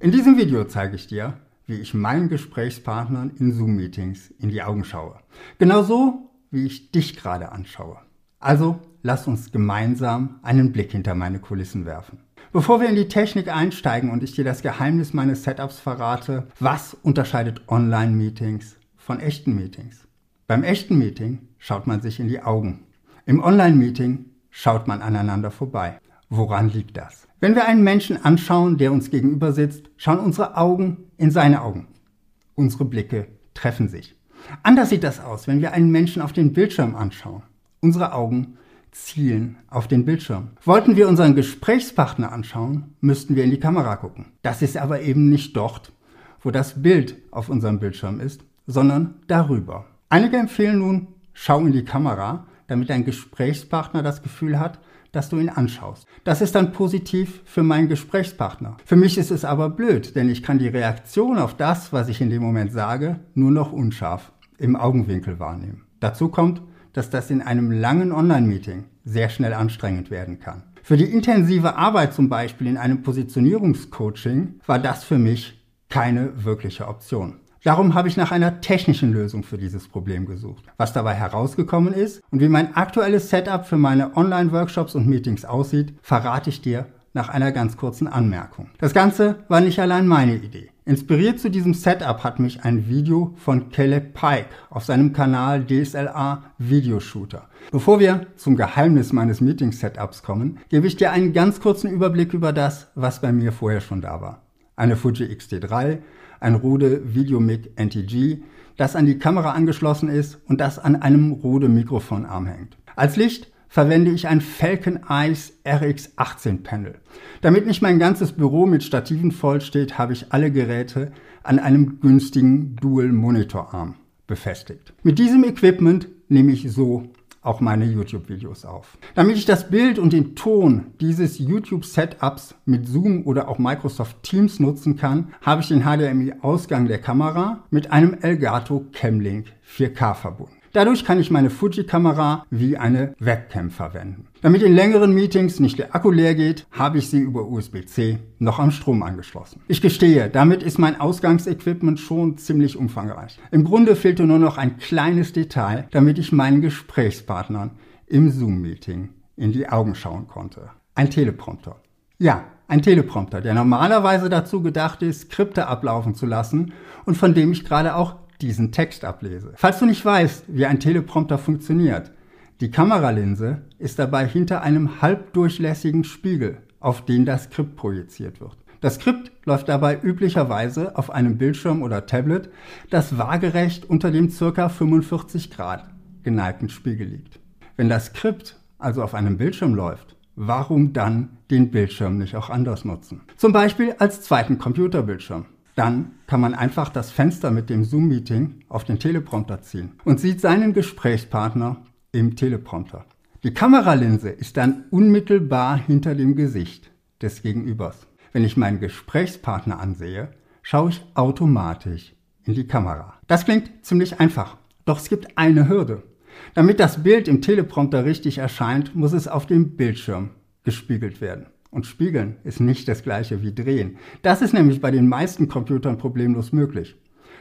In diesem Video zeige ich dir, wie ich meinen Gesprächspartnern in Zoom-Meetings in die Augen schaue. Genauso, wie ich dich gerade anschaue. Also lass uns gemeinsam einen Blick hinter meine Kulissen werfen. Bevor wir in die Technik einsteigen und ich dir das Geheimnis meines Setups verrate, was unterscheidet Online-Meetings von echten Meetings? Beim echten Meeting schaut man sich in die Augen. Im Online-Meeting schaut man aneinander vorbei. Woran liegt das? Wenn wir einen Menschen anschauen, der uns gegenüber sitzt, schauen unsere Augen in seine Augen. Unsere Blicke treffen sich. Anders sieht das aus, wenn wir einen Menschen auf den Bildschirm anschauen. Unsere Augen zielen auf den Bildschirm. Wollten wir unseren Gesprächspartner anschauen, müssten wir in die Kamera gucken. Das ist aber eben nicht dort, wo das Bild auf unserem Bildschirm ist, sondern darüber. Einige empfehlen nun, schau in die Kamera, damit dein Gesprächspartner das Gefühl hat, dass du ihn anschaust. Das ist dann positiv für meinen Gesprächspartner. Für mich ist es aber blöd, denn ich kann die Reaktion auf das, was ich in dem Moment sage, nur noch unscharf im Augenwinkel wahrnehmen. Dazu kommt, dass das in einem langen Online-Meeting sehr schnell anstrengend werden kann. Für die intensive Arbeit zum Beispiel in einem Positionierungscoaching war das für mich keine wirkliche Option. Darum habe ich nach einer technischen Lösung für dieses Problem gesucht. Was dabei herausgekommen ist und wie mein aktuelles Setup für meine Online-Workshops und Meetings aussieht, verrate ich dir nach einer ganz kurzen Anmerkung. Das Ganze war nicht allein meine Idee. Inspiriert zu diesem Setup hat mich ein Video von Caleb Pike auf seinem Kanal DSLR Videoshooter. Bevor wir zum Geheimnis meines Meeting-Setups kommen, gebe ich dir einen ganz kurzen Überblick über das, was bei mir vorher schon da war. Eine Fuji XT3, ein Rode VideoMic NTG, das an die Kamera angeschlossen ist und das an einem Rode Mikrofonarm hängt. Als Licht verwende ich ein Falcon Eyes RX18 Panel. Damit nicht mein ganzes Büro mit Stativen voll steht, habe ich alle Geräte an einem günstigen Dual Monitor Arm befestigt. Mit diesem Equipment nehme ich so auch meine YouTube-Videos auf. Damit ich das Bild und den Ton dieses YouTube-Setups mit Zoom oder auch Microsoft Teams nutzen kann, habe ich den HDMI-Ausgang der Kamera mit einem Elgato Camlink 4K verbunden. Dadurch kann ich meine Fuji-Kamera wie eine Webcam verwenden. Damit in längeren Meetings nicht der Akku leer geht, habe ich sie über USB-C noch am Strom angeschlossen. Ich gestehe, damit ist mein Ausgangsequipment schon ziemlich umfangreich. Im Grunde fehlte nur noch ein kleines Detail, damit ich meinen Gesprächspartnern im Zoom-Meeting in die Augen schauen konnte. Ein Teleprompter. Ja, ein Teleprompter, der normalerweise dazu gedacht ist, Skripte ablaufen zu lassen und von dem ich gerade auch diesen Text ablese. Falls du nicht weißt, wie ein Teleprompter funktioniert, die Kameralinse ist dabei hinter einem halbdurchlässigen Spiegel, auf den das Skript projiziert wird. Das Skript läuft dabei üblicherweise auf einem Bildschirm oder Tablet, das waagerecht unter dem ca. 45 Grad geneigten Spiegel liegt. Wenn das Skript also auf einem Bildschirm läuft, warum dann den Bildschirm nicht auch anders nutzen? Zum Beispiel als zweiten Computerbildschirm. Dann kann man einfach das Fenster mit dem Zoom-Meeting auf den Teleprompter ziehen und sieht seinen Gesprächspartner im Teleprompter. Die Kameralinse ist dann unmittelbar hinter dem Gesicht des Gegenübers. Wenn ich meinen Gesprächspartner ansehe, schaue ich automatisch in die Kamera. Das klingt ziemlich einfach, doch es gibt eine Hürde. Damit das Bild im Teleprompter richtig erscheint, muss es auf dem Bildschirm gespiegelt werden. Und spiegeln ist nicht das gleiche wie drehen. Das ist nämlich bei den meisten Computern problemlos möglich.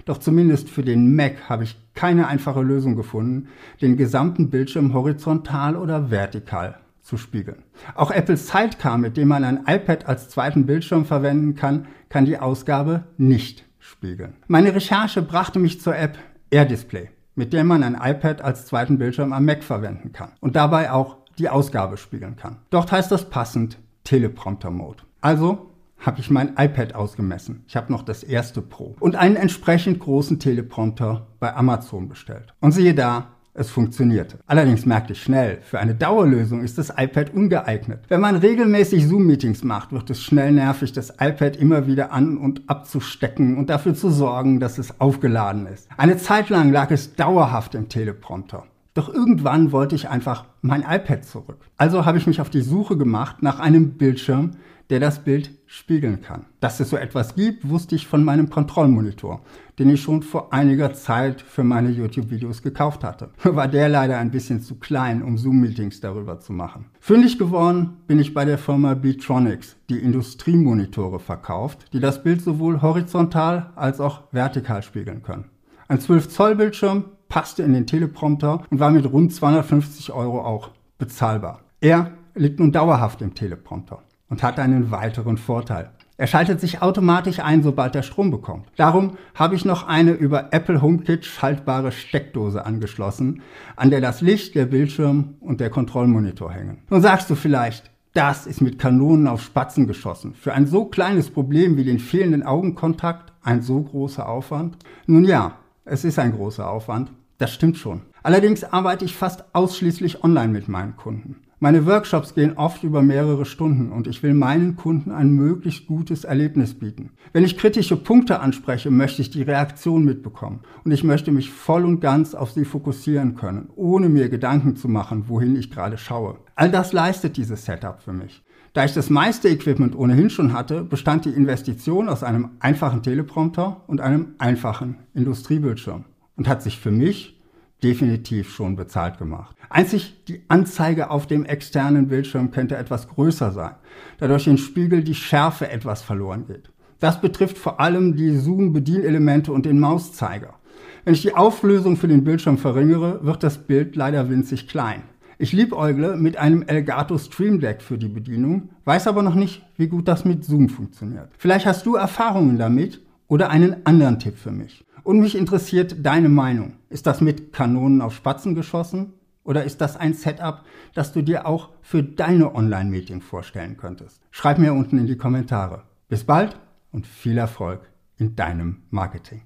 Doch zumindest für den Mac habe ich keine einfache Lösung gefunden, den gesamten Bildschirm horizontal oder vertikal zu spiegeln. Auch Apple Sidecar, mit dem man ein iPad als zweiten Bildschirm verwenden kann, kann die Ausgabe nicht spiegeln. Meine Recherche brachte mich zur App AirDisplay, mit der man ein iPad als zweiten Bildschirm am Mac verwenden kann und dabei auch die Ausgabe spiegeln kann. Dort heißt das passend Teleprompter-Mode. Also habe ich mein iPad ausgemessen. Ich habe noch das erste Pro und einen entsprechend großen Teleprompter bei Amazon bestellt. Und siehe da, es funktionierte. Allerdings merkte ich schnell, für eine Dauerlösung ist das iPad ungeeignet. Wenn man regelmäßig Zoom-Meetings macht, wird es schnell nervig, das iPad immer wieder an und abzustecken und dafür zu sorgen, dass es aufgeladen ist. Eine Zeit lang lag es dauerhaft im Teleprompter. Doch irgendwann wollte ich einfach mein iPad zurück. Also habe ich mich auf die Suche gemacht nach einem Bildschirm, der das Bild spiegeln kann. Dass es so etwas gibt, wusste ich von meinem Kontrollmonitor, den ich schon vor einiger Zeit für meine YouTube-Videos gekauft hatte. War der leider ein bisschen zu klein, um Zoom-Meetings darüber zu machen. Fündig geworden bin ich bei der Firma Beatronics, die Industriemonitore verkauft, die das Bild sowohl horizontal als auch vertikal spiegeln können. Ein 12 Zoll Bildschirm passte in den Teleprompter und war mit rund 250 Euro auch bezahlbar. Er liegt nun dauerhaft im Teleprompter und hat einen weiteren Vorteil. Er schaltet sich automatisch ein, sobald er Strom bekommt. Darum habe ich noch eine über Apple HomeKit schaltbare Steckdose angeschlossen, an der das Licht, der Bildschirm und der Kontrollmonitor hängen. Nun sagst du vielleicht, das ist mit Kanonen auf Spatzen geschossen. Für ein so kleines Problem wie den fehlenden Augenkontakt ein so großer Aufwand? Nun ja, es ist ein großer Aufwand. Das stimmt schon. Allerdings arbeite ich fast ausschließlich online mit meinen Kunden. Meine Workshops gehen oft über mehrere Stunden und ich will meinen Kunden ein möglichst gutes Erlebnis bieten. Wenn ich kritische Punkte anspreche, möchte ich die Reaktion mitbekommen und ich möchte mich voll und ganz auf sie fokussieren können, ohne mir Gedanken zu machen, wohin ich gerade schaue. All das leistet dieses Setup für mich. Da ich das meiste Equipment ohnehin schon hatte, bestand die Investition aus einem einfachen Teleprompter und einem einfachen Industriebildschirm und hat sich für mich definitiv schon bezahlt gemacht. Einzig die Anzeige auf dem externen Bildschirm könnte etwas größer sein, da durch den Spiegel die Schärfe etwas verloren geht. Das betrifft vor allem die Zoom-Bedienelemente und den Mauszeiger. Wenn ich die Auflösung für den Bildschirm verringere, wird das Bild leider winzig klein. Ich liebäugle mit einem Elgato Stream Deck für die Bedienung, weiß aber noch nicht, wie gut das mit Zoom funktioniert. Vielleicht hast du Erfahrungen damit oder einen anderen Tipp für mich. Und mich interessiert deine Meinung. Ist das mit Kanonen auf Spatzen geschossen? Oder ist das ein Setup, das du dir auch für deine Online-Meeting vorstellen könntest? Schreib mir unten in die Kommentare. Bis bald und viel Erfolg in deinem Marketing.